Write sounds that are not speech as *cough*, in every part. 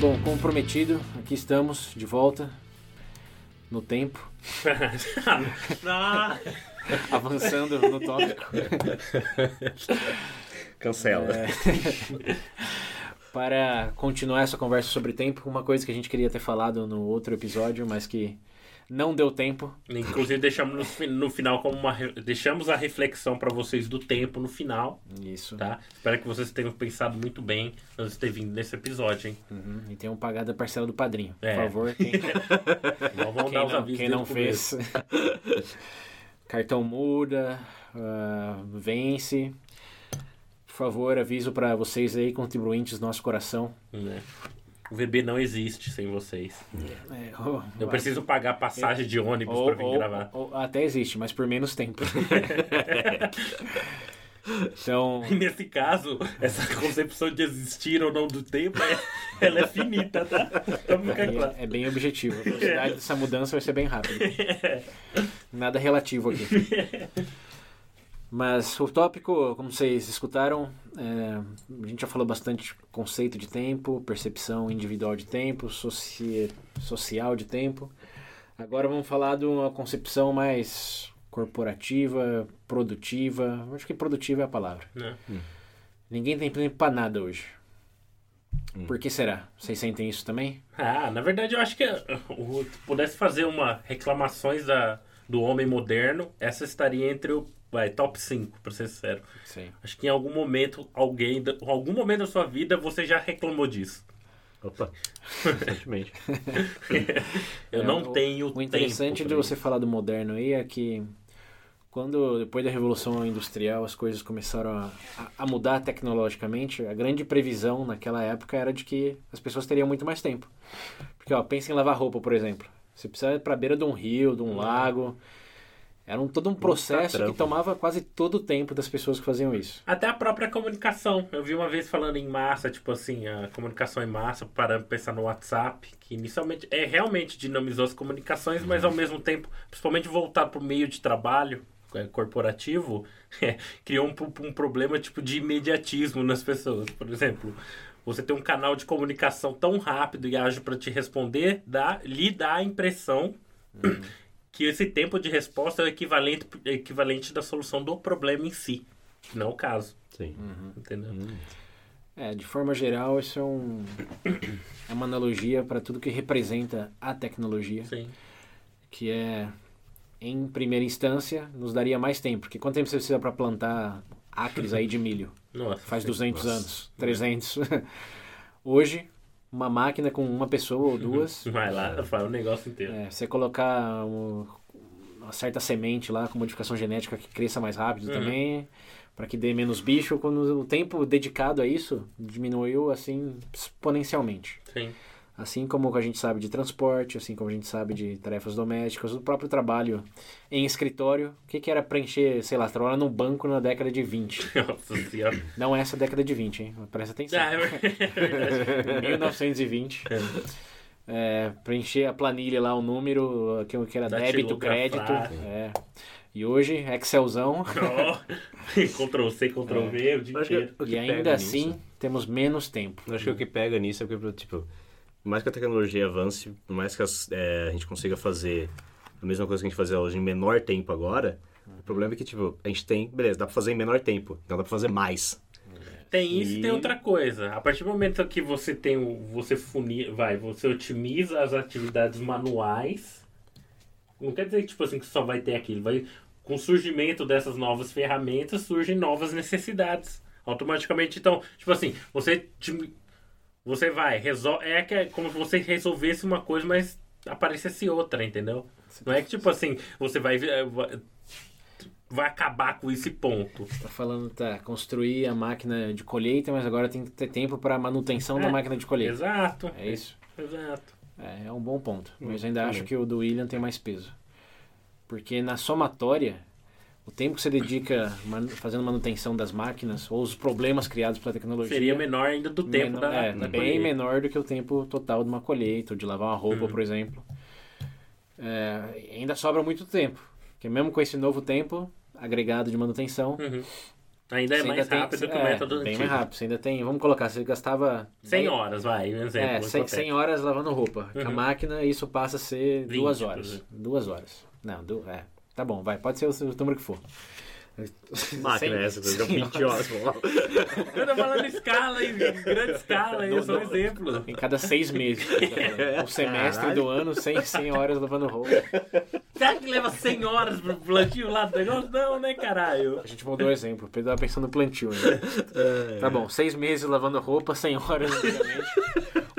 Bom, como prometido, aqui estamos de volta no tempo, *laughs* Ah, avançando no tópico. Cancela. É, *laughs* para continuar essa conversa sobre tempo, uma coisa que a gente queria ter falado no outro episódio, mas que não deu tempo. Inclusive deixamos no, no final como uma deixamos a reflexão para vocês do tempo no final, Isso. tá? Espero que vocês tenham pensado muito bem antes de ter vindo nesse episódio, hein? Uhum, E tenham pagado a parcela do padrinho. Por É. favor, quem, *laughs* vamos quem dar os não, avisos quem não fez. *laughs* Cartão muda, ah, vence. Por favor, aviso para vocês aí, contribuintes do nosso coração. Né? O VB não existe sem vocês. É, oh, Eu preciso pagar passagem de ônibus ou, para vir ou- gravar. até existe, mas por menos tempo. *laughs* então, E nesse caso, essa concepção de existir ou não do tempo, é- ela é finita, tá? Então fica aí claro. é, é bem objetivo. A velocidade dessa mudança vai ser bem rápida. *laughs* Nada relativo aqui. *laughs* Mas o tópico, como vocês escutaram, é, a gente já falou bastante conceito de tempo, percepção individual de tempo, soci- social de tempo. Agora vamos falar de uma concepção mais corporativa, produtiva. Acho que produtiva é a palavra. Né? Ninguém tem tempo para nada hoje. Por que será? Vocês sentem isso também? Ah, na verdade eu acho que uh, se pudesse fazer uma reclamações da, do homem moderno, essa estaria entre o vai, top 5, pra ser sincero. Sim. Acho que em algum momento, alguém, em algum momento da sua vida, você já reclamou disso. Opa, recentemente. *laughs* Eu É, não o- tenho O interessante tempo de pra você falar do moderno aí é que quando depois da revolução industrial as coisas começaram a, a- mudar tecnologicamente, a grande previsão naquela época era de que as pessoas teriam muito mais tempo. Porque ó, pensa em lavar roupa, por exemplo. Você precisa ir para beira de um rio, de um lago. Era um, todo um processo que tomava quase todo o tempo das pessoas que faziam isso. Até a própria comunicação. Eu vi uma vez falando em massa, tipo assim, a comunicação em massa, para pensar no WhatsApp, que inicialmente é realmente dinamizou as comunicações, mas ao mesmo tempo, principalmente voltado para o meio de trabalho é, corporativo, *laughs* é, criou um, um problema tipo de imediatismo nas pessoas. Por exemplo, você tem um canal de comunicação tão rápido e ágil para te responder, dá, lhe dá a impressão que esse tempo de resposta é o equivalente, equivalente da solução do problema em si. que Não é o caso. Sim. Entendeu? É, de forma geral, isso é, um, é uma analogia para tudo que representa a tecnologia. Sim. que é, em primeira instância, nos daria mais tempo. Porque quanto tempo você precisa para plantar acres aí de milho? *laughs* Nossa. Faz 200 Nossa. anos, 300. *laughs* Hoje, uma máquina com uma pessoa ou duas, *laughs* Vai lá, faz o negócio inteiro. é, você colocar um- uma certa semente lá com modificação genética que cresça mais rápido Uhum. também, para que dê menos bicho, quando o tempo dedicado a isso diminuiu assim exponencialmente. Sim. Assim como a gente sabe de transporte, assim como a gente sabe de tarefas domésticas, o próprio trabalho em escritório. O que, que era preencher, sei lá, trabalhar num banco na década de 20? *laughs* Nossa senhora. Não é essa década de 20, hein? Presta atenção. Ah, é verdade. *laughs* 1920. É, preencher a planilha lá, o número, que, que era débito, crédito. É. E hoje, Excelzão. Ó, *laughs* Ctrl C, Ctrl V, o dia Acho que inteiro. o que E pega ainda nisso- assim, temos menos tempo. Eu acho que o que pega nisso é porque, tipo, por mais que a tecnologia avance, por mais que as- é, a gente consiga fazer a mesma coisa que a gente fazia hoje em menor tempo agora, o problema é que, tipo, a gente tem, beleza, dá pra fazer em menor tempo, então dá pra fazer mais. Tem isso e E- tem outra coisa. A partir do momento que você tem o. Você funir, vai, você otimiza as atividades manuais. Não quer dizer tipo assim que só vai ter aquilo. Vai, com o surgimento dessas novas ferramentas, surgem novas necessidades. Automaticamente, então, tipo assim, você. Você vai, resolve. É que é como se você resolvesse uma coisa, mas aparecesse outra, entendeu? Não é que tipo assim, você vai. eh, vai- vai acabar com esse ponto. Tá falando, tá, construir a máquina de colheita, mas agora tem que ter tempo para manutenção da É, máquina de colheita. Exato. É isso? Exato. É, é um bom ponto. Mas Hum, ainda também. acho que o do William tem mais peso. Porque na somatória, o tempo que você dedica man- fazendo manutenção das máquinas, ou os problemas criados pela tecnologia... Seria menor ainda do tempo menor- da, é, da bem colheita. menor do que o tempo total de uma colheita, ou de lavar uma roupa, Uhum. por exemplo. É, ainda sobra muito tempo. Porque mesmo com esse novo tempo agregado de manutenção... Uhum. Ainda é mais tem- rápido que o é, método Bem antigo. mais rápido. Você ainda tem... Vamos colocar, você gastava... 100 dez- horas, vai, um exemplo. É, 100, hipotético. 100 horas lavando roupa. Com a Uhum. máquina, isso passa a ser 20, duas horas. Duas horas. Não, du é. Tá bom, vai. Pode ser o, o número que for. Máquina é essa, cem 20 horas. Eu tô falando escala, em grande escala, aí, só um exemplo. Em cada seis meses. O *laughs* semestre Caralho. do ano, 100, 100 horas lavando roupa. Será que leva 100 horas pro plantio lá do negócio? Não, né, caralho? A gente mudou o exemplo. O Pedro tava pensando no plantio ainda. *laughs* Tá bom, seis meses lavando roupa, 100 horas antigamente.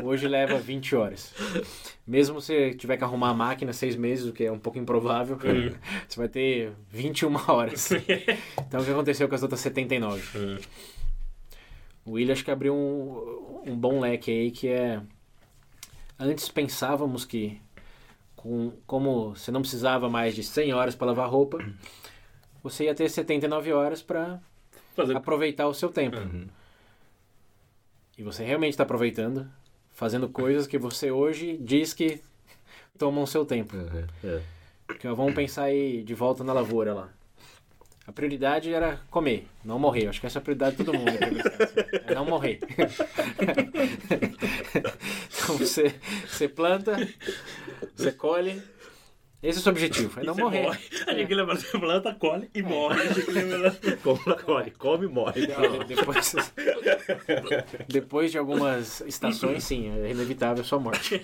Hoje leva 20 horas. Mesmo se tiver que arrumar a máquina seis meses, o que é um pouco improvável, Hum. *laughs* você vai ter 21 horas. Então o que aconteceu com as outras 79? Hum. O William acho que abriu um, um bom leque aí que é. Antes pensávamos que, com, como você não precisava mais de 100 horas para lavar roupa, *clears throat* você ia ter 79 horas para Fazer aproveitar o seu tempo. Uhum. E você realmente está aproveitando, fazendo coisas que você hoje diz que tomam seu tempo. Uhum, é. Ó, vamos pensar aí de volta na lavoura lá. A prioridade era comer, não morrer. Acho que essa é a prioridade de todo mundo. *laughs* É não morrer. *laughs* então você, você planta, você colhe. Esse é o seu objetivo, é não morrer. morre. A gente lembra, você planta, colhe e morre. A gente lembra- *laughs* Compra, come, come e morre. De- Depois, *laughs* depois de algumas estações, sim, é inevitável a sua morte.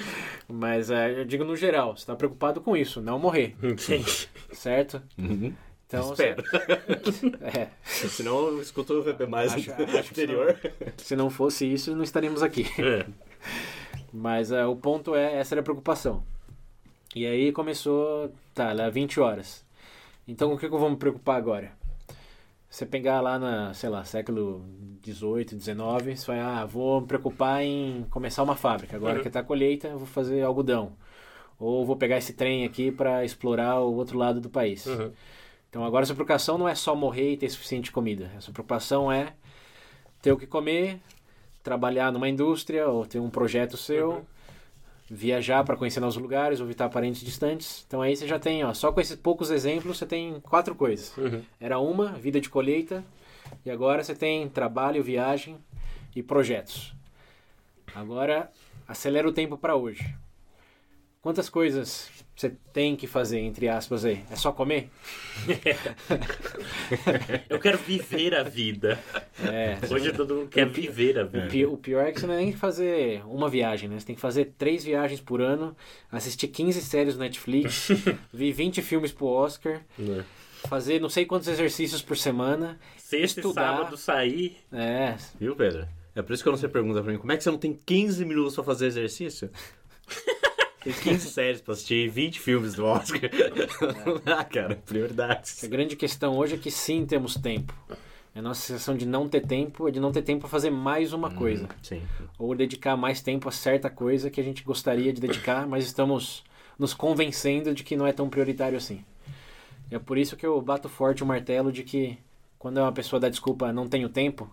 *laughs* Mas é, eu digo no geral, você está preocupado com isso, não morrer, Sim. certo? Uhum. Então, Espero. você- é, Senão eu escuto o VP mais Acho- acho anterior. se não fosse isso, não estaríamos aqui. É. Mas é, o ponto é, essa era a preocupação. E aí começou, tá, lá 20 horas. Então com o que, que eu vou me preocupar agora? Você pegar lá na, sei lá, século 18, 19, você vai, ah, vou me preocupar em começar uma fábrica. Agora Uhum. que tá a colheita, eu vou fazer algodão. Ou vou pegar esse trem aqui para explorar o outro lado do país. Uhum. Então agora a sua preocupação não é só morrer e ter suficiente comida. A sua preocupação é ter o que comer, trabalhar numa indústria ou ter um projeto seu, Uhum. Viajar para conhecer novos lugares ou visitar parentes distantes. Então aí você já tem, ó, só com esses poucos exemplos você tem quatro coisas. Uhum. Era uma, vida de colheita, e agora você tem trabalho, viagem e projetos. Agora acelera o tempo para hoje. Quantas coisas você tem que fazer, entre aspas, aí? É só comer? *laughs* Eu quero viver a vida. É. Hoje todo mundo quer viver a O vida. pi- O pior é que você não é nem fazer uma viagem, né? Você tem que fazer três viagens por ano, assistir 15 séries no Netflix, *laughs* ver 20 filmes pro Oscar, Né? fazer não sei quantos exercícios por semana. Sexta e Estudar. sábado sair. É, Viu, Pedro? É por isso que quando você pergunta pra mim, como é que você não tem 15 minutos pra fazer exercício? *laughs* Tem 15 séries pra assistir, 20 filmes do Oscar. *laughs* ah, cara, prioridades. a grande questão hoje é que sim temos tempo. A nossa sensação de não ter tempo é de não ter tempo para fazer mais uma coisa. Sim. Ou dedicar mais tempo a certa coisa que a gente gostaria de dedicar, mas estamos nos convencendo de que não é tão prioritário assim. É por isso que eu bato forte o martelo de que quando uma pessoa dá desculpa, não tenho tempo,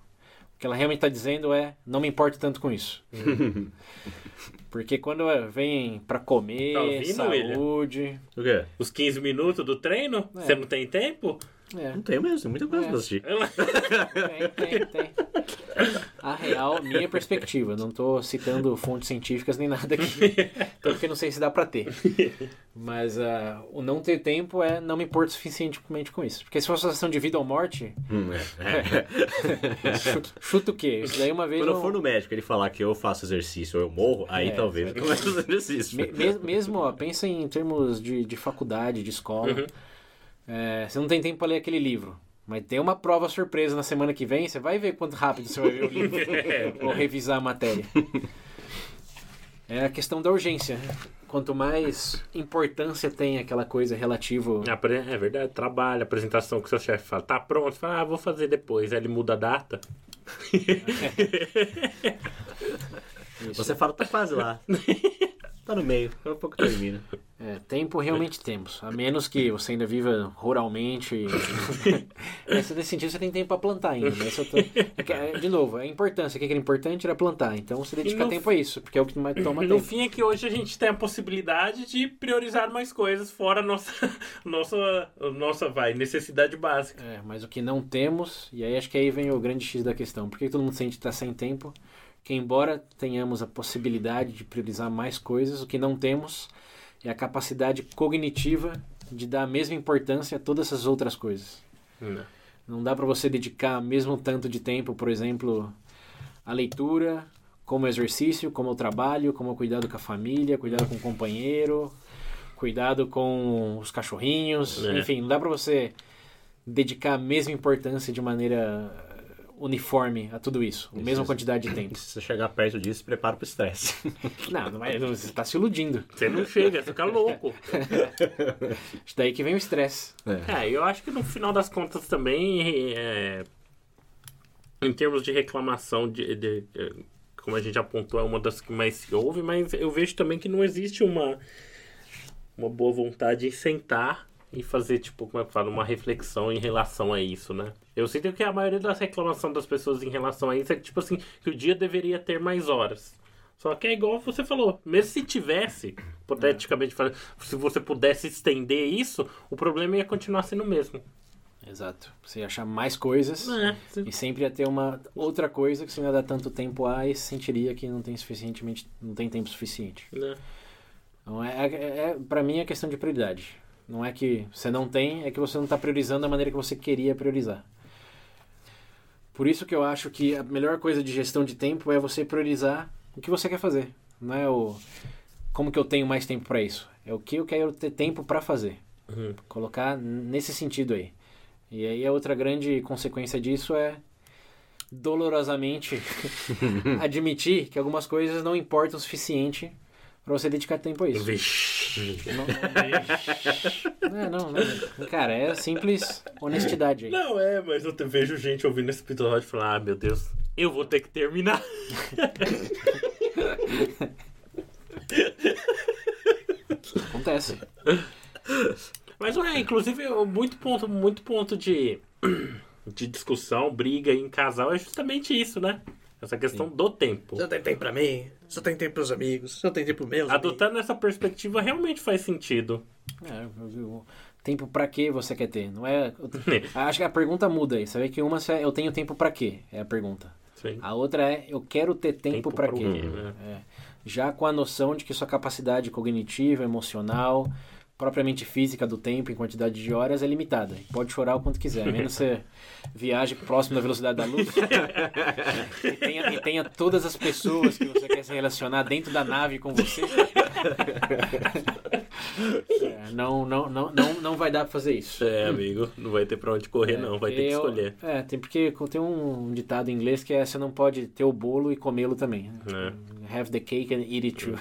que ela realmente está dizendo é não me importo tanto com isso. *laughs* Porque quando vem para Tá comer, ouvindo, saúde, O quê? Os 15 minutos do treino? É. Você não tem tempo? É, Não tem mesmo, tem muita coisa É. pra assistir. Tem, tem, tem. A real, minha perspectiva. Não tô citando fontes científicas nem nada aqui. *laughs* Porque não sei se dá pra ter. Mas ah, o não ter tempo é não me importo suficientemente com isso. Porque se fosse uma situação de vida ou morte, Hum, é. É. *laughs* chuta, chuta o quê? Isso daí uma vez. Quando eu for no médico ele falar que eu faço exercício ou eu morro, aí É, talvez eu comece a fazer exercício. Me- mes- mesmo, ó, pensa em termos de, de faculdade, de escola. Uhum. É, você não tem tempo pra ler aquele livro. Mas tem uma prova surpresa na semana que vem, você vai ver quanto rápido você vai ver o livro. *laughs* ou revisar a matéria. É a questão da urgência. Quanto mais importância tem aquela coisa relativo. Apre- É verdade, trabalho, apresentação que o seu chefe fala, tá pronto, você fala, ah, vou fazer depois. Aí ele muda a data. *laughs* Você fala, tá quase lá. *laughs* tá no meio, daqui a pouco termina. É, tempo realmente temos. A menos que você ainda viva ruralmente. *laughs* e- Essa, nesse sentido, você tem tempo para plantar ainda. Mas eu tô- é é, de novo, a importância. O que era importante era plantar. Então você dedica no tempo a isso, porque é o que mais toma No tempo. fim é que hoje a gente tem a possibilidade de priorizar mais coisas fora a nossa, *laughs* nossa, nossa vai, necessidade básica. É, mas o que não temos, e aí acho que aí vem o grande X da questão. Por que todo mundo sente que está sem tempo? Que embora tenhamos a possibilidade de priorizar mais coisas, o que não temos é a capacidade cognitiva de dar a mesma importância a todas essas outras coisas. Não. Não dá para você dedicar mesmo tanto de tempo, por exemplo, à leitura, como exercício, como ao trabalho, como ao cuidado com a família, cuidado com o companheiro, cuidado com os cachorrinhos, É. enfim, não dá para você dedicar a mesma importância de maneira uniforme a tudo isso, a mesma quantidade de *coughs* tempo. Se você chegar perto disso, prepara pro estresse. *laughs* Não, não é, você está se iludindo. Você não chega, você fica louco. *laughs* Isso daí que vem o estresse. É, eu acho que no final das contas também, é, em termos de reclamação, de, de- é, como a gente apontou, é uma das que mais se ouve, mas eu vejo também que não existe uma, uma boa vontade em sentar e fazer, tipo, como é que fala, uma reflexão em relação a isso, né? Eu sinto que a maioria das reclamações das pessoas em relação a isso é que, tipo assim, que o dia deveria ter mais horas. Só que é igual você falou, mesmo se tivesse, hipoteticamente falando, se você pudesse estender isso, o problema ia continuar sendo o mesmo. Exato. Você ia achar mais coisas. É, se- E sempre ia ter uma outra coisa que você não ia dar tanto tempo a e sentiria que não tem suficientemente, não tem tempo suficiente. né? Então é, é, é para mim é questão de prioridade. Não é que você não tem, é que você não está priorizando da maneira que você queria priorizar. Por isso que eu acho que a melhor coisa de gestão de tempo é você priorizar o que você quer fazer. Não é o como que eu tenho mais tempo para isso. É o que eu quero ter tempo para fazer. Uhum. Colocar nesse sentido aí. E aí a outra grande consequência disso é dolorosamente *laughs* *laughs* admitir que algumas coisas não importam o suficiente para você dedicar tempo a isso. Vixe. Não, é, não, não. Cara, é simples honestidade aí. Não, é, mas eu te- vejo gente ouvindo esse episódio e falar, ah, meu Deus, eu vou ter que terminar. Acontece. Mas é, inclusive, muito ponto, muito ponto de, de discussão, briga em casal é justamente isso, né? Essa questão do tempo. Só tem tempo pra mim, só tem tempo pros amigos, só tem tempo pro meus amigos. Adotando essa perspectiva realmente faz sentido. É, o tempo pra que você quer ter? Não é. *laughs* Acho que a pergunta muda aí. Você vê que uma é eu tenho tempo pra quê? É a pergunta. Sim. A outra é eu quero ter tempo, Tempo quê? quê, né? É. Já com a noção de que sua capacidade cognitiva, emocional, propriamente física do tempo em quantidade de horas é limitada. Pode chorar o quanto quiser, a menos você viaje próximo da velocidade da luz e, tenha, e tenha todas as pessoas que você quer se relacionar dentro da nave com você. É, não, não, não, não, não vai dar pra fazer isso. É, amigo, não vai ter pra onde correr, não, vai ter que Eu- escolher. É, tem porque tem um ditado em inglês que é você não pode ter o bolo e comê-lo também. né? Have the cake and eat it too.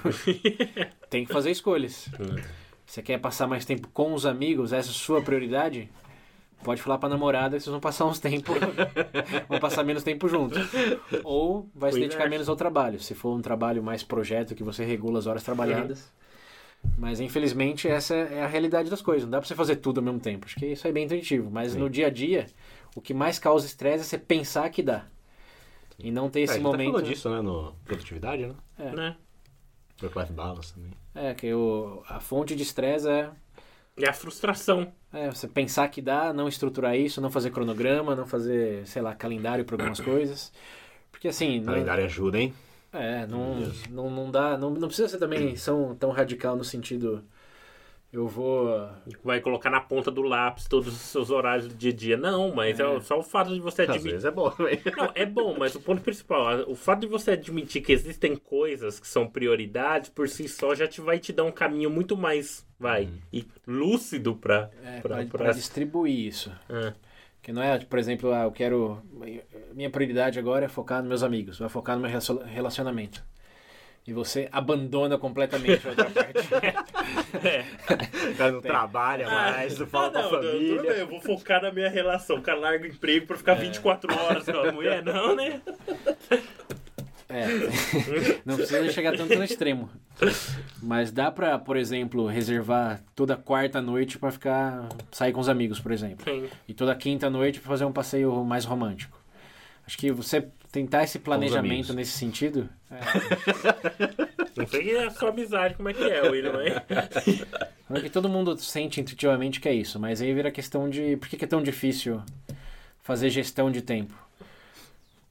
*laughs* tem que fazer escolhas. É. Você quer passar mais tempo com os amigos, essa é a sua prioridade? Pode falar pra namorada que vocês vão passar uns tempos, *laughs* vão passar menos tempo juntos. Ou vai se dedicar inverso. menos ao trabalho. Se for um trabalho mais projeto que você regula as horas trabalhadas. Mas infelizmente essa é a realidade das coisas. Não dá pra você fazer tudo ao mesmo tempo. Acho que isso é bem intuitivo. Mas no dia a dia, o que mais causa estresse é você pensar que dá. E não ter É, a esse gente momento. falou disso, né, no produtividade, né? É. Né? Work-life balance também. É, que o, a fonte de estresse é E a frustração. É, você pensar que dá, não estruturar isso, não fazer cronograma, não fazer, sei lá, calendário para algumas coisas. Porque assim, não, Calendário ajuda, hein? é, não, não, não dá, não, não precisa ser também são tão radical no sentido eu vou Vai colocar na ponta do lápis todos os seus horários do dia a dia. Não, mas é, só o fato de você Às admitir. vezes é bom. Não, é bom, mas o ponto principal, o fato de você admitir que existem coisas que são prioridades por si só já te vai te dar um caminho muito mais, vai, e lúcido pra, é, pra, pra, pra- pra distribuir isso. É. Que não é, por exemplo, ah, eu quero minha prioridade agora é focar nos meus amigos, vai focar no meu relacion- relacionamento. E você abandona completamente a outra parte. O cara não trabalha mais, não fala Ah, com a não, não, tudo bem, família. eu vou focar na minha relação. O cara larga o emprego pra ficar 24 horas com a mulher, não, né? É, *laughs* não precisa chegar tanto no extremo. Mas dá pra, por exemplo, reservar toda quarta noite pra ficar sair com os amigos, por exemplo. Sim. E toda quinta noite pra fazer um passeio mais romântico. Acho que você tentar esse planejamento nesse sentido, *laughs* Não sei a sua amizade como é que é, William, mas... *laughs* é que todo mundo sente intuitivamente que é isso, mas aí vira a questão de por que que é tão difícil fazer gestão de tempo?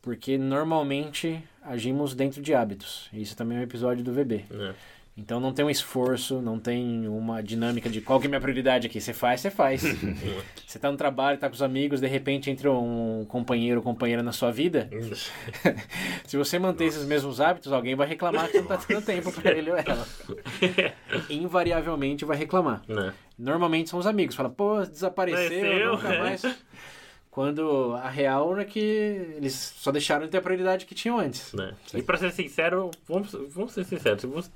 Porque normalmente agimos dentro de hábitos. Isso também é um episódio do VB. É. Então não tem um esforço, não tem uma dinâmica de qual que é a minha prioridade aqui. Você faz, você faz. *laughs* você tá no trabalho, tá com os amigos, de repente entra um companheiro ou companheira na sua vida. *laughs* Se você manter esses mesmos hábitos, alguém vai reclamar que você não tá tendo tempo pra ele ou ela. *laughs* Invariavelmente vai reclamar. Né? Normalmente são os amigos. Fala, pô, desapareceu, Apareceu, nunca é. mais. Quando a real é que eles só deixaram de ter a prioridade que tinham antes. Né? E pra ser sincero, vamos, vamos ser sinceros, se você-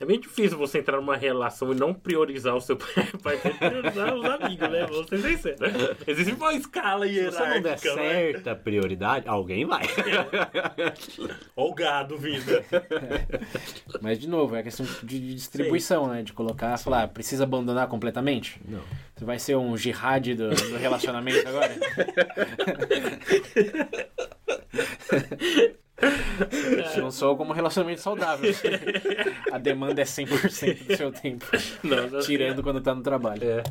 é meio difícil você entrar numa relação e não priorizar o seu *laughs* pai, priorizar os amigos, né? Vamos ser sinceros. Existe uma escala Se você não der hierárquica, né? certa prioridade, alguém vai. *laughs* Olha o gado vindo. *laughs* Mas, de novo, é questão de distribuição, né? De colocar, falar, precisa abandonar completamente? Não. Você vai ser um jihad do, do relacionamento agora? Não sou como relacionamento saudável. A demanda é 100% do seu tempo. Não, Tirando quando tá no trabalho. É.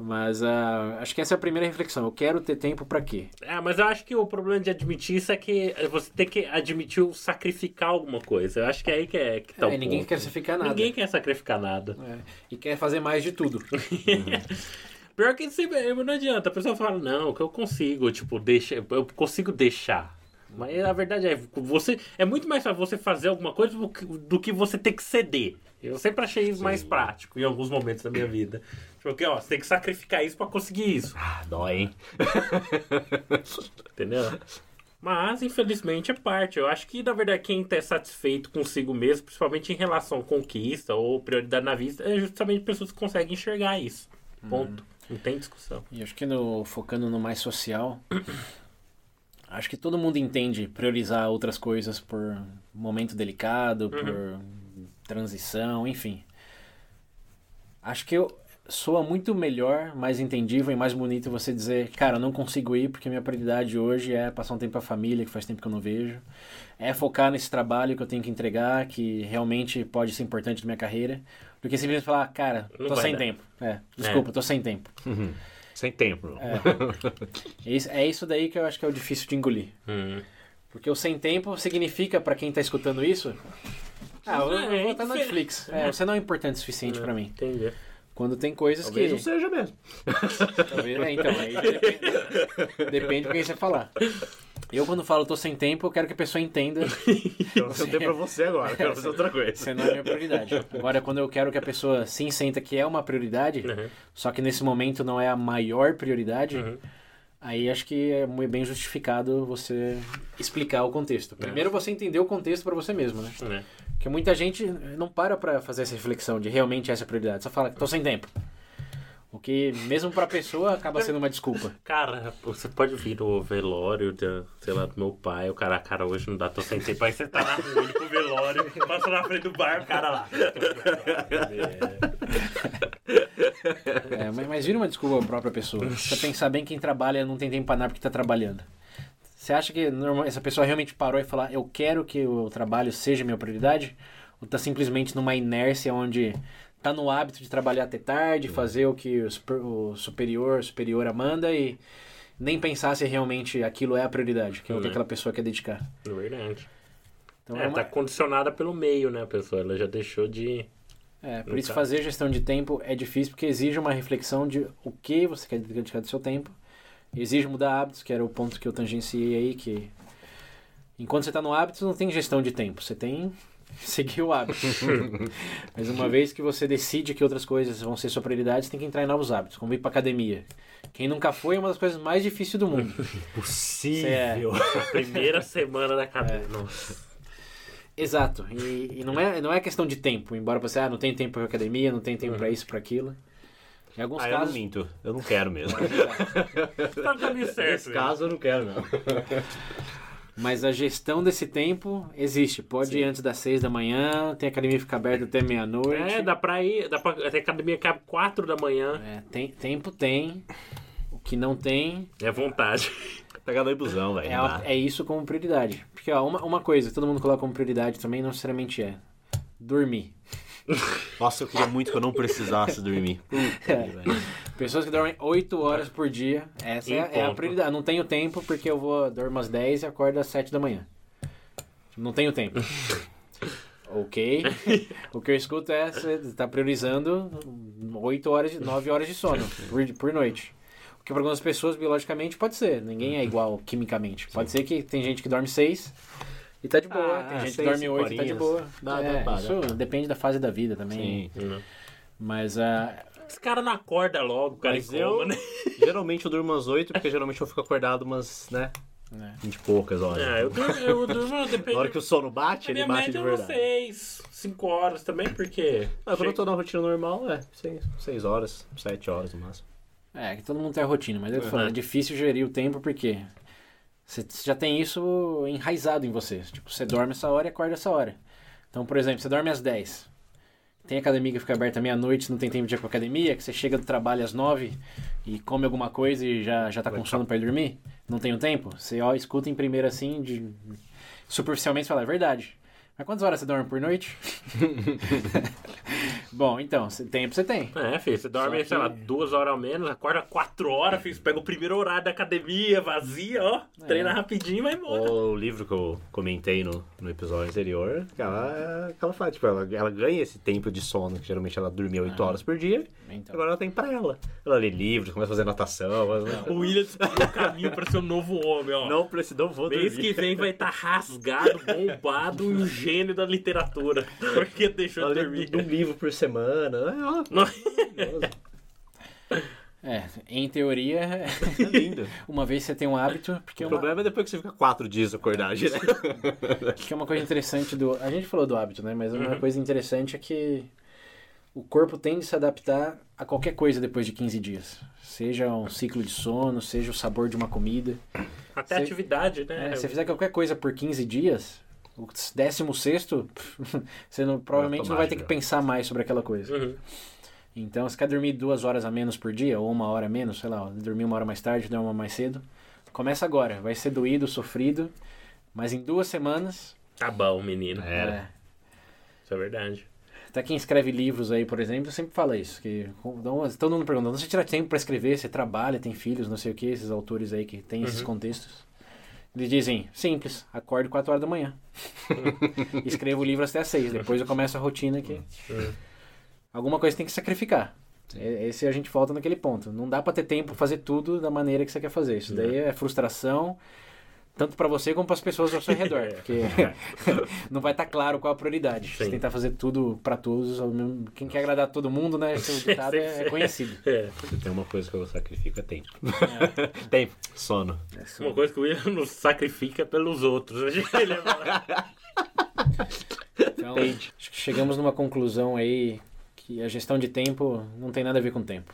Mas ah, acho que essa é a primeira reflexão. Eu quero ter tempo pra quê? É, mas eu acho que o problema de admitir isso é que você tem que admitir o sacrificar alguma coisa. Eu acho que é aí que é que tá É, o ninguém ponto. quer sacrificar nada. Ninguém quer sacrificar nada. É, E quer fazer mais de tudo. *laughs* Pior que sempre, não adianta. A pessoa fala, não, que eu consigo, tipo, deixa, eu consigo deixar. Mas a verdade é, você é muito mais fácil você fazer alguma coisa do que, do que você ter que ceder. Eu sempre achei isso mais prático em alguns momentos da minha vida. Porque, ó, você tem que sacrificar isso pra conseguir isso. Ah, dói, hein? *laughs* Entendeu? Mas, infelizmente, é parte. Eu acho que, na verdade, quem tá satisfeito consigo mesmo, principalmente em relação à conquista ou prioridade na vida, é justamente pessoas que conseguem enxergar isso. Ponto. Não tem discussão. E acho que no, focando no mais social, acho que todo mundo entende priorizar outras coisas por momento delicado, por transição, enfim. Acho que eu soa muito melhor, mais entendível e mais bonito você dizer, cara, eu não consigo ir porque minha prioridade hoje é passar um tempo com a família, que faz tempo que eu não vejo. É focar nesse trabalho que eu tenho que entregar, que realmente pode ser importante na minha carreira. Do que simplesmente falar, cara, Não tô sem dar. tempo. É, desculpa, tô sem tempo. Sem tempo. É isso, é isso daí que eu acho que é o difícil de engolir. Hum. Porque o sem tempo significa, pra quem tá escutando isso, ah, eu, eu vou estar na É, Netflix. É, você não é importante o suficiente pra mim. Entendi. Quando tem coisas Talvez que. não seja mesmo. Talvez, é, então, aí depende, depende de quem você falar. Eu, quando falo tô sem tempo, eu quero que a pessoa entenda *laughs* Eu não tenho pra você agora, eu quero fazer outra coisa. você não é minha prioridade. Agora, quando eu quero que a pessoa sim senta que é uma prioridade, Uhum. só que nesse momento não é a maior prioridade, Uhum. aí acho que é muito bem justificado você explicar o contexto. Primeiro você entender o contexto pra você mesmo, né? Né? Porque muita gente não para pra fazer essa reflexão de realmente essa é prioridade. Só fala, tô sem tempo. O que, mesmo pra pessoa, acaba sendo uma desculpa. *laughs* Cara, você pode vir no velório, de, sei lá, do meu pai, o cara, cara, hoje não dá, tô sem tempo. Aí você tá na rua, indo pro velório, passa na frente do bar, o cara lá. É, mas, mas vira uma desculpa pra própria pessoa. Você pensar bem quem trabalha não tem tempo pra nada porque tá trabalhando. Você acha que normal- essa pessoa realmente parou e falou, eu quero que o trabalho seja minha prioridade? Ou tá simplesmente numa inércia onde tá no hábito de trabalhar até tarde, fazer o que o, super- o superior, superiora manda e nem pensar se realmente aquilo é a prioridade, que é o que Uhum. aquela pessoa quer dedicar. É verdade. Então é, é, uma- tá condicionada pelo meio, né, a pessoa? Ela já deixou de. É, por No isso caso. fazer gestão de tempo é difícil porque exige uma reflexão de o que você quer dedicar do seu tempo. Exige mudar hábitos, que era o ponto que eu tangenciei aí, que enquanto você está no hábito, não tem gestão de tempo, você tem *laughs* seguir o hábito. *laughs* Mas uma vez que você decide que outras coisas vão ser sua prioridade, você tem que entrar em novos hábitos, como ir pra academia. Quem nunca foi é uma das coisas mais difíceis do mundo. *laughs* Possível. A primeira semana da cadeia. Nossa. Exato. E, e não, é, não é questão de tempo. Embora você, ah, não tem tempo pra academia, não tem tempo pra isso, pra aquilo. Em alguns Ah, eu não casos. minto. Eu não quero mesmo. Tá no caminho certo. Nesse caso, eu não quero, não. Mas a gestão desse tempo existe. Pode ir antes das seis da manhã, tem academia que fica aberta até meia-noite. É, dá pra ir, dá pra. A academia cabe 4 da manhã. É, tem, tempo tem. O que não tem É vontade. *laughs* Pegar no busão, velho. é, é isso como prioridade. Porque ó, uma, uma coisa todo mundo coloca como prioridade também não necessariamente é dormir. Nossa, eu queria muito que eu não precisasse dormir. *laughs* *laughs* Pessoas que dormem 8 horas por dia, essa é, é a prioridade. Não tenho tempo porque eu vou dormir às 10 e acordo às 7 da manhã. Não tenho tempo. *laughs* ok. O que eu escuto é você está priorizando 8 horas, de- 9 horas de sono por, por noite. O que para algumas pessoas, biologicamente, pode ser. Ninguém é igual quimicamente. Pode ser que tem gente que dorme 6 e tá de boa. Ah, tem gente que seis, dorme 8 e tá de boa. Dá, É, dá, dá, isso depende da fase da vida também. Sim. Mas ah, Esse cara não acorda logo, cara Mas em eu- coma, né? *laughs* Geralmente eu durmo às 8, porque geralmente eu fico acordado umas, né, né. 20 e poucas horas. É, eu durmo, eu durmo depende. *laughs* Na hora que o sono bate, a ele minha bate média de é umas verdade. 6, 5 horas também, porque. Ah, quando eu tô na rotina normal, é 6 horas, 7 horas no máximo. É, que todo mundo tem a rotina, mas eu tô Uhum. falando, é difícil gerir o tempo porque você já tem isso enraizado em você. Tipo, você dorme essa hora e acorda essa hora. Então, por exemplo, você dorme às 10. Tem academia que fica aberta meia-noite, não tem tempo de ir pra academia, que você chega do trabalho às 9 e come alguma coisa e já, já tá com sono pra ir dormir. Não tem o tempo. Você ó, escuta em primeiro assim, de... superficialmente você fala, é verdade. Mas quantas horas você dorme por noite? *laughs* Bom, então, tempo você tem. É, filho, você dorme, que- sei lá, duas horas ao menos, acorda quatro horas, filho, pega o primeiro horário da academia, vazia, ó, É. treina rapidinho e vai embora. O livro que eu comentei no, no episódio anterior, que ela, que ela faz, tipo, ela, ela ganha esse tempo de sono, que geralmente ela dormia 8 horas por dia, Então. agora ela tem pra ela. Ela lê livros, começa a fazer natação, mas O William descobriu o caminho pra ser um novo homem, ó. não não vou Mês dormir. que vem vai estar rasgado, bombado, *laughs* um gênio da literatura. Porque deixou de dormir. um livro por semana, é, ó, Não- *laughs* É, em teoria, é *laughs* lindo. uma vez você tem um hábito, porque é O uma, problema é depois que você fica 4 dias acordado direto. que é uma coisa interessante do. A gente falou do hábito, né? Mas uma Uhum. coisa interessante é que o corpo tende a se adaptar a qualquer coisa depois de 15 dias. Seja um ciclo de sono, seja o sabor de uma comida. Até Cê- atividade, né? É, se você fizer qualquer coisa por 15 dias, o décimo sexto, *laughs* você não, provavelmente não vai ter que pensar mais sobre aquela coisa. Uhum. Então, se quer dormir duas horas a menos por dia, ou uma hora a menos, sei lá, dormir uma hora mais tarde, dormir uma mais cedo, começa agora. Vai ser doído, sofrido, mas em duas semanas. Tá bom, menino. Era. é, Isso é verdade. até quem escreve livros aí, por exemplo, sempre fala isso. Que, então, todo mundo pergunta, não você tira tempo pra escrever, você trabalha, tem filhos, não sei o que, esses autores aí que tem esses contextos. Eles dizem, simples, acordo 4 horas da manhã. *laughs* Escrevo o livro até às 6, depois eu começo a rotina aqui. Alguma coisa tem que sacrificar. Esse a gente volta naquele ponto. Não dá pra ter tempo pra fazer tudo da maneira que você quer fazer. Isso daí é frustração, tanto pra você como para as pessoas ao seu redor. *laughs* Porque *laughs* não vai estar claro qual a prioridade. Você tentar fazer tudo pra todos. Quem quer agradar todo mundo, né? Esse ditado é, é conhecido. É. Se tem uma coisa que eu sacrifico é tempo. *laughs* tempo, sono. Uma coisa que o William não sacrifica pelos outros. Ele é- Então, acho que chegamos numa conclusão aí que a gestão de tempo não tem nada a ver com tempo.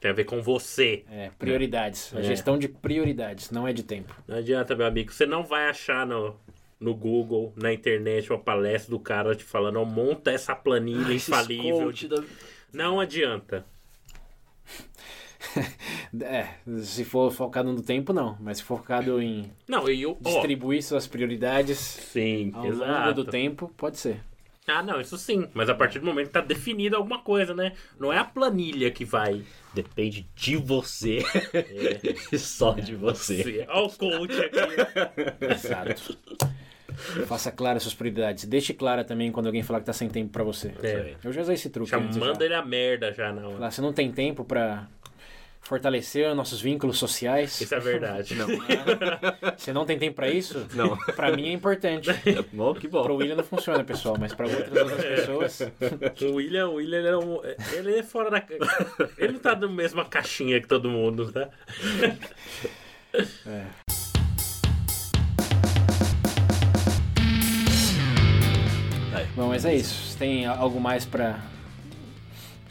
Tem a ver com você. É, prioridades. A É. gestão de prioridades, não é de tempo. Não adianta, meu amigo. Você não vai achar no, no Google, na internet, uma palestra do cara te falando, ó, monta essa planilha infalível. Não adianta. *laughs* É, se for focado no tempo, não. Mas se for focado em Não, eu. distribuir suas prioridades sim, ao longo exato. do tempo, pode ser. Ah, não, isso sim. Mas a partir do momento que tá definido alguma coisa, né? Não é a planilha que vai. Depende de você. É. E *laughs* só de você. Olha o coach aqui. Exato. Faça claras suas prioridades. Deixe clara também quando alguém falar que tá sem tempo pra você. É. Eu já usei esse truque. Já manda ele a merda já, não. Falar, você não tem tempo pra fortalecer nossos vínculos sociais. Isso é verdade. Não. *laughs* Você não tem tempo pra isso? Não. Pra mim é importante. *laughs* Bom, que bom. Pro William não funciona, pessoal, mas pra outras, outras pessoas. O William, o William ele é, um- ele é fora da. Ele não tá na mesma caixinha que todo mundo, tá? Bom, mas é isso. Tem algo mais pra.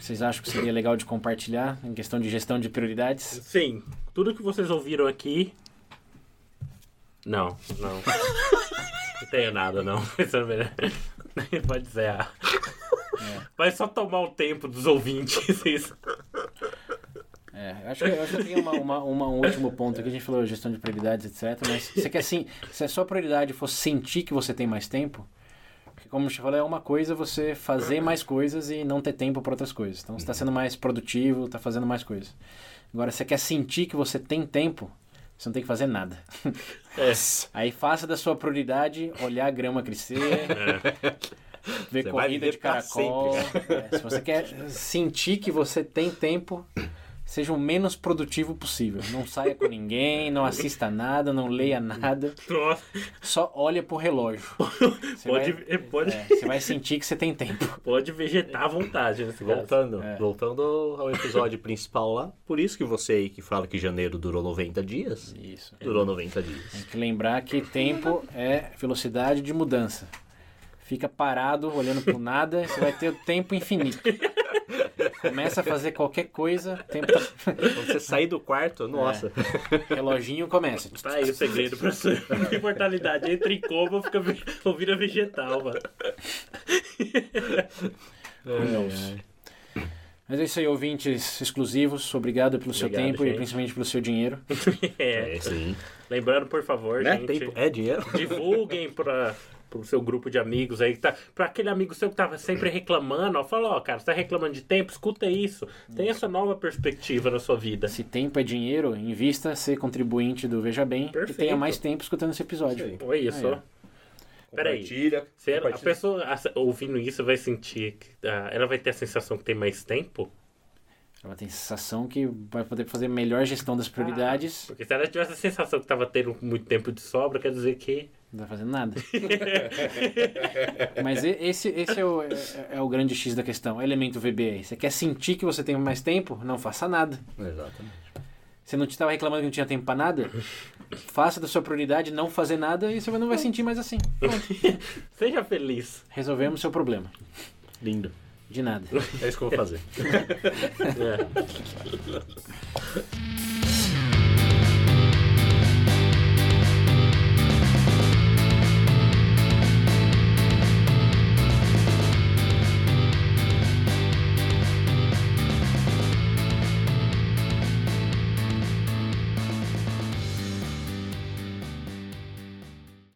Vocês acham que seria legal de compartilhar em questão de gestão de prioridades? Sim, tudo que vocês ouviram aqui. Não, não. não tenho nada, não. *laughs* Melhor. Pode dizer. Ah. Vai só tomar o tempo dos ouvintes. *laughs* Isso. É, eu acho que, eu acho que tem uma, uma, uma- um último ponto aqui, a gente falou gestão de prioridades, etc. Mas você quer assim, se a sua prioridade for sentir que você tem mais tempo, porque como eu te falei, é uma coisa você fazer mais coisas e não ter tempo para outras coisas. Então você está sendo mais produtivo, está fazendo mais coisas. Agora, você quer sentir que você tem tempo, você não tem que fazer nada. É. *laughs* Aí faça da sua prioridade olhar a grama crescer, ver Você corrida de caracol. É, se você quer sentir que você tem tempo, seja o menos produtivo possível. Não saia com ninguém, não assista nada, não leia nada. Nossa, Só olha pro relógio. *laughs* Você pode, vai, pode, é, você vai sentir que você tem tempo. pode vegetar à vontade nesse caso. Voltando, É. voltando ao episódio *laughs* principal lá. Por isso que você aí que fala que janeiro durou 90 dias, Isso. durou 90 dias. Tem que lembrar que tempo é velocidade de mudança. Fica parado, olhando pro nada, você vai ter o tempo infinito. *laughs* Começa a fazer qualquer coisa, tempo tá... *laughs* Quando você sair do quarto, nossa. reloginho começa. Tá aí o segredo pra sua *laughs* imortalidade. Entra em coma, fica ou vira vegetal, mano. Mas é isso aí, ouvintes exclusivos. Obrigado pelo seu Obrigado, tempo e gente. principalmente pelo seu dinheiro. *laughs* É. É, sim. Lembrando, por favor, Né? gente, Tempo é dinheiro. divulguem pra, pro seu grupo de amigos aí que tá. Pra aquele amigo seu que tava sempre reclamando, ó, fala, ó, cara, você tá reclamando de tempo, escuta isso. Tem essa nova perspectiva na sua vida. Se tempo é dinheiro, invista ser contribuinte do Veja Bem e Perfeito. tenha mais tempo escutando esse episódio. Isso Olha isso. Peraí. Compartilha. Se ela- a pessoa a- ouvindo isso vai sentir que ah, ela vai ter a sensação que tem mais tempo. Ela tem a sensação que vai poder fazer melhor gestão das prioridades. Porque se ela tivesse a sensação que tava tendo muito tempo de sobra, quer dizer que. Não tá fazendo nada. *laughs* Mas esse, esse é, o, é, é o grande X da questão. é o Elemento VB aí. Você quer sentir que você tem mais tempo? Não faça nada. Exatamente. Você não estava reclamando que não tinha tempo pra nada? Faça da sua prioridade não fazer nada e você não vai sentir mais assim. Pronto. *laughs* Seja feliz. Resolvemos seu problema. Lindo. De nada. É isso que eu vou fazer. *laughs* É.